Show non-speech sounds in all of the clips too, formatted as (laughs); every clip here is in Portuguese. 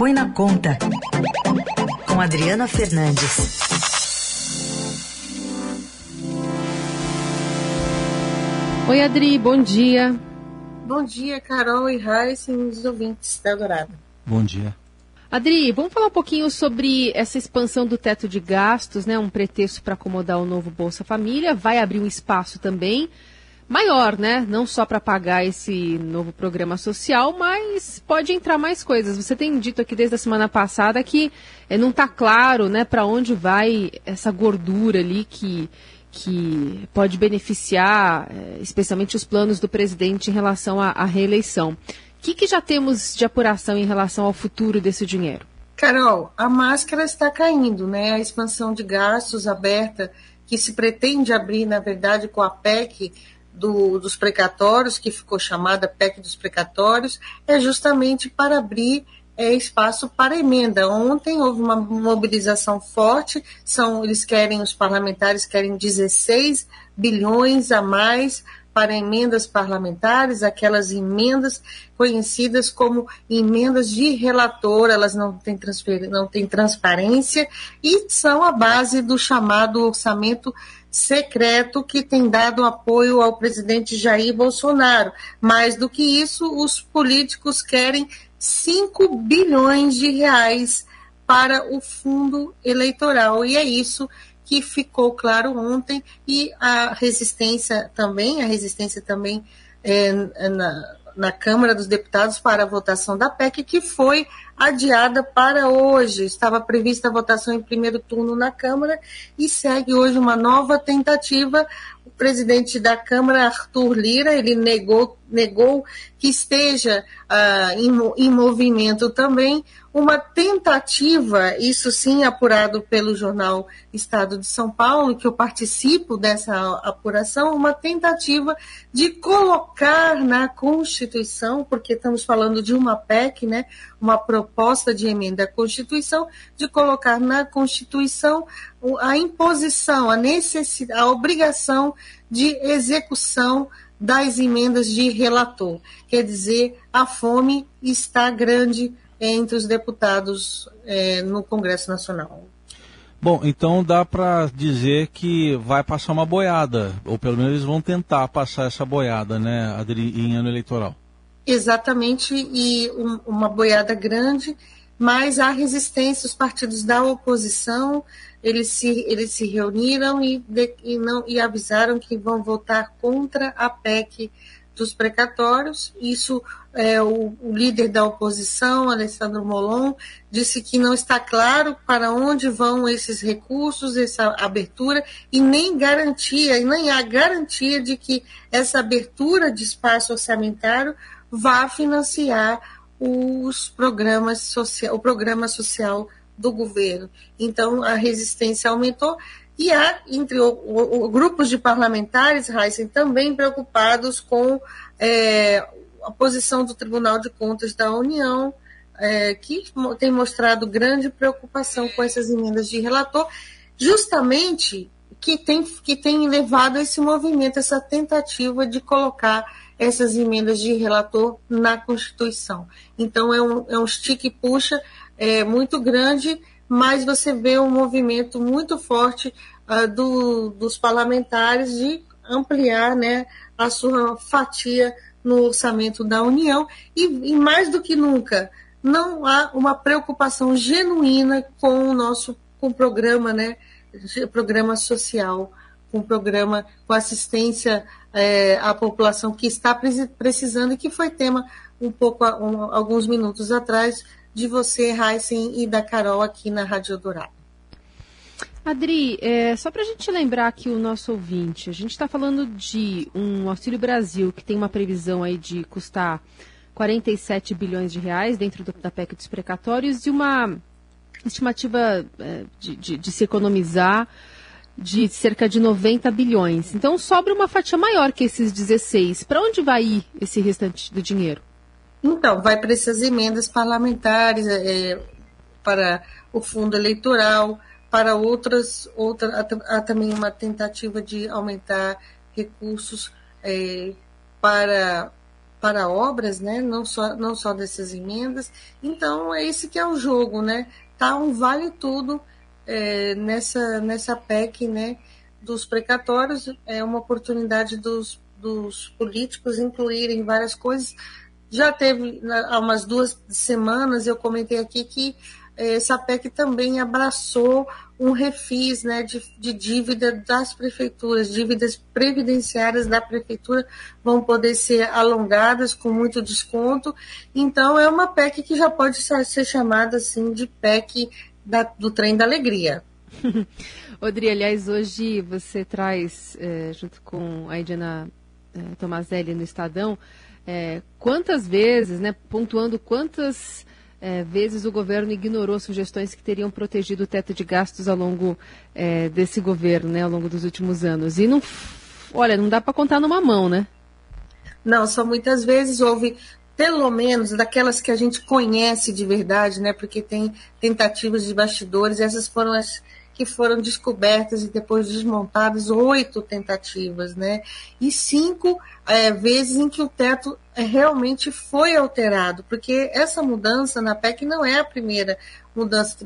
Põe na Conta, com Adriana Fernandes. Oi, Adri, bom dia. Bom dia, Carol e Raíssa e os ouvintes da Dourada. Bom dia. Adri, vamos falar um pouquinho sobre essa expansão do teto de gastos, né? Um pretexto para acomodar o novo Bolsa Família. Vai abrir um espaço também maior, né? Não só para pagar esse novo programa social, mas pode entrar mais coisas. Você tem dito aqui desde a semana passada que é, não está claro, né, para onde vai essa gordura ali que que pode beneficiar, é, especialmente os planos do presidente em relação à, à reeleição. O que, que já temos de apuração em relação ao futuro desse dinheiro? Carol, a máscara está caindo, né? A expansão de gastos aberta que se pretende abrir, na verdade, com a PEC do, dos precatórios, que ficou chamada PEC dos precatórios, é justamente para abrir é, espaço para emenda. Ontem houve uma mobilização forte, são, eles querem, os parlamentares querem 16 bilhões a mais para emendas parlamentares, aquelas emendas conhecidas como emendas de relator, elas não têm, não têm transparência e são a base do chamado orçamento secreto que tem dado apoio ao presidente Jair Bolsonaro. Mais do que isso, os políticos querem 5 bilhões de reais para o fundo eleitoral. E é isso que ficou claro ontem e a resistência também, a resistência também é, na, na Câmara dos Deputados para a votação da PEC, que foi adiada para hoje. Estava prevista a votação em primeiro turno na Câmara e segue hoje uma nova tentativa. O presidente da Câmara, Arthur Lira, ele negou, negou que esteja uh, em, em movimento também uma tentativa, isso sim apurado pelo jornal Estado de São Paulo, que eu participo dessa apuração, uma tentativa de colocar na Constituição, porque estamos falando de uma PEC, né, uma proposta de emenda à Constituição, de colocar na Constituição a imposição, a necessidade, a obrigação de execução das emendas de relator. Quer dizer, a fome está grande entre os deputados é, no Congresso Nacional. Bom, então dá para dizer que vai passar uma boiada, ou pelo menos eles vão tentar passar essa boiada, né, Adri, em ano eleitoral. Exatamente, e um, uma boiada grande, mas há resistência, os partidos da oposição, eles se, eles se reuniram e, de, e, não, e avisaram que vão votar contra a PEC dos precatórios. Isso é, o, o, líder da oposição, Alessandro Molon, disse que não está claro para onde vão esses recursos, essa abertura, e nem garantia, e nem há garantia de que essa abertura de espaço orçamentário vá financiar os programas social, o programa social do governo. Então a resistência aumentou e há entre o, o, grupos de parlamentares, Heisen, também preocupados com é, a posição do Tribunal de Contas da União, é, que tem mostrado grande preocupação com essas emendas de relator, justamente que tem, que tem levado esse movimento, essa tentativa de colocar essas emendas de relator na Constituição. Então, é um, é um estique-puxa é, muito grande mas você vê um movimento muito forte uh, do, dos parlamentares de ampliar né, a sua fatia no orçamento da União. E, e, mais do que nunca não há uma preocupação genuína com o nosso com o programa, né, programa social, com o programa com assistência é, à população que está precisando e que foi tema um pouco um, alguns minutos atrás de você, Heisen, e da Carol aqui na Rádio Dourado. Adri, é, só para a gente lembrar aqui o nosso ouvinte, a gente está falando de um Auxílio Brasil que tem uma previsão aí de custar 47 bilhões de reais dentro do, da PEC dos precatórios e uma estimativa é, de, de, de se economizar de cerca de 90 bilhões. Então sobra uma fatia maior que esses 16. Para onde vai ir esse restante do dinheiro? Então, vai para essas emendas parlamentares, é, para o fundo eleitoral, para outras, outra, há também uma tentativa de aumentar recursos é, para para obras, né? Não só, não só dessas emendas. Então, é esse que é o jogo, né? Tá um vale tudo é, nessa, nessa PEC, né? Dos precatórios, é uma oportunidade dos, dos políticos incluírem várias coisas. Já teve, há umas duas semanas, eu comentei aqui que é, essa PEC também abraçou um refis né, de, de, dívida das prefeituras, dívidas previdenciárias da prefeitura vão poder ser alongadas com muito desconto. Então, é uma PEC que já pode ser chamada assim de PEC da, do trem da alegria. (laughs) Odri, aliás, hoje você traz, é, junto com a Ediana é, Tomazelli no Estadão, é, quantas vezes, né, pontuando quantas é, vezes o governo ignorou sugestões que teriam protegido o teto de gastos ao longo é, desse governo, né, ao longo dos últimos anos. E não, olha, não dá para contar numa mão, né? Não, só muitas vezes houve, pelo menos daquelas que a gente conhece de verdade, né? Porque tem tentativas de bastidores, essas foram as que foram descobertas e depois desmontadas, oito tentativas, né? E cinco é, vezes em que o teto é, realmente foi alterado, porque essa mudança na PEC não é a primeira mudança,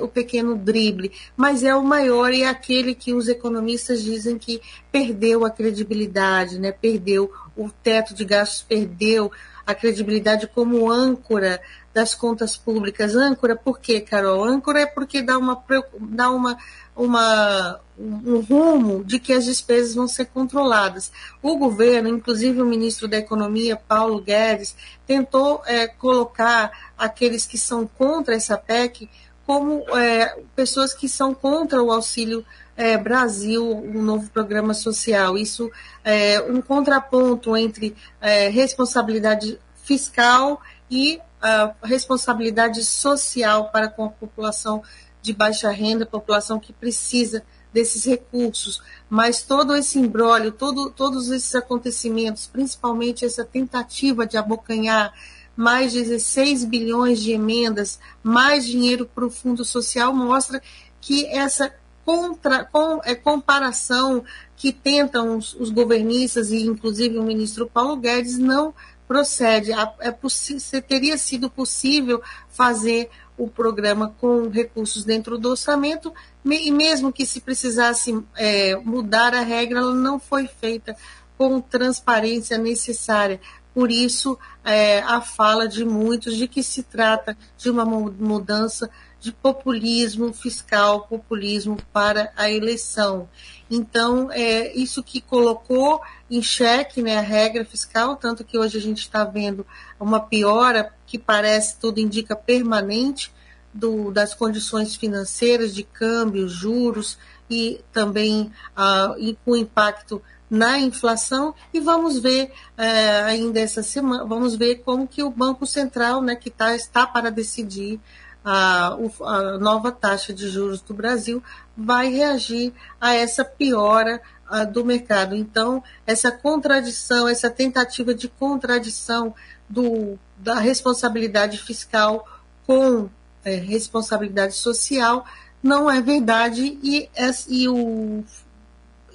o pequeno drible, mas é o maior e é aquele que os economistas dizem que perdeu a credibilidade, né? perdeu o teto de gastos, perdeu a credibilidade como âncora das contas públicas. Âncora, por quê, Carol? Âncora é porque dá uma, dá uma, uma, um rumo de que as despesas vão ser controladas. O governo, inclusive o ministro da Economia, Paulo Guedes, tentou é, colocar aqueles que são contra essa PEC como é, pessoas que são contra o auxílio é, Brasil, um novo programa social. Isso é um contraponto entre é, responsabilidade fiscal e a responsabilidade social para com a população de baixa renda, população que precisa desses recursos. Mas todo esse embrólio, todo, todos esses acontecimentos, principalmente essa tentativa de abocanhar mais 16 bilhões de emendas, mais dinheiro para o Fundo Social, mostra que essa contra, com, é, comparação que tentam os, os, governistas e inclusive o ministro Paulo Guedes não procede. É, teria sido possível fazer o programa com recursos dentro do orçamento e mesmo que se precisasse é, mudar a regra, ela não foi feita com transparência necessária. Por isso, é, a fala de muitos de que se trata de uma mudança de populismo fiscal, populismo para a eleição. Então, é isso que colocou em xeque né, a regra fiscal, tanto que hoje a gente está vendo uma piora que parece, tudo indica, permanente do, das condições financeiras de câmbio, juros e também ah, com impacto na inflação e vamos ver é, ainda essa semana, vamos ver como que o Banco Central, né, que tá, está para decidir a, a nova taxa de juros do Brasil vai reagir a essa piora a, do mercado. Então, essa contradição, essa tentativa de contradição do, da responsabilidade fiscal com é, responsabilidade social não é verdade e, e o,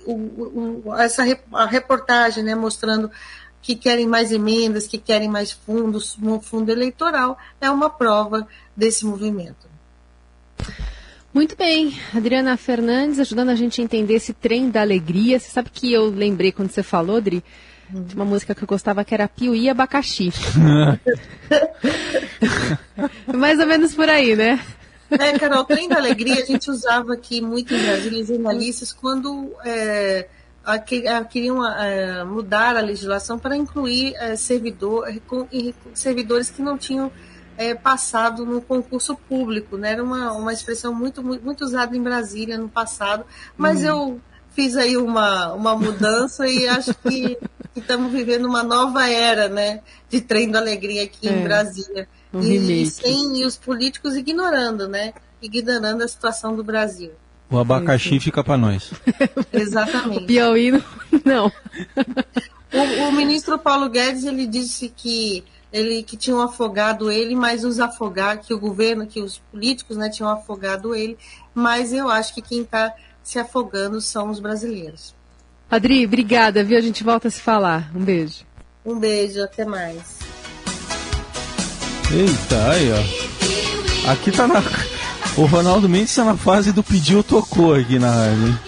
o, o, essa a reportagem né, mostrando que querem mais emendas, que querem mais fundos no fundo eleitoral, é uma prova desse movimento. Muito bem, Adriana Fernandes ajudando a gente a entender esse trem da alegria. Você sabe que eu lembrei quando você falou, Adri, de uma música que eu gostava que era Piuí Abacaxi. (laughs) (laughs) Mais ou menos por aí, né? É, Carol, trem da alegria a gente usava aqui muito em Brasília, jornalistas, quando é, a, a, queriam a, mudar a legislação para incluir é, servidor, servidores que não tinham é, passado no concurso público, né? Era uma, uma expressão muito, muito, muito usada em Brasília no passado, mas uhum. eu fiz aí uma, uma mudança e acho que, estamos vivendo uma nova era, né? De trem da alegria aqui é, em Brasília. Um e, e, sem, e os políticos ignorando, né? Ignorando a situação do Brasil. O abacaxi fica para nós. (laughs) Exatamente. O Piauí não. o, o ministro Paulo Guedes ele disse que ele que tinham afogado ele, mas os afogados, que o governo, que os políticos né, tinham afogado ele, mas eu acho que quem está se afogando são os brasileiros. Adri, obrigada, viu? A gente volta a se falar. Um beijo. Um beijo, até mais. Eita, aí, ó. Aqui tá na. (laughs) O Ronaldo Mendes tá na fase do pediu tocou aqui na rádio?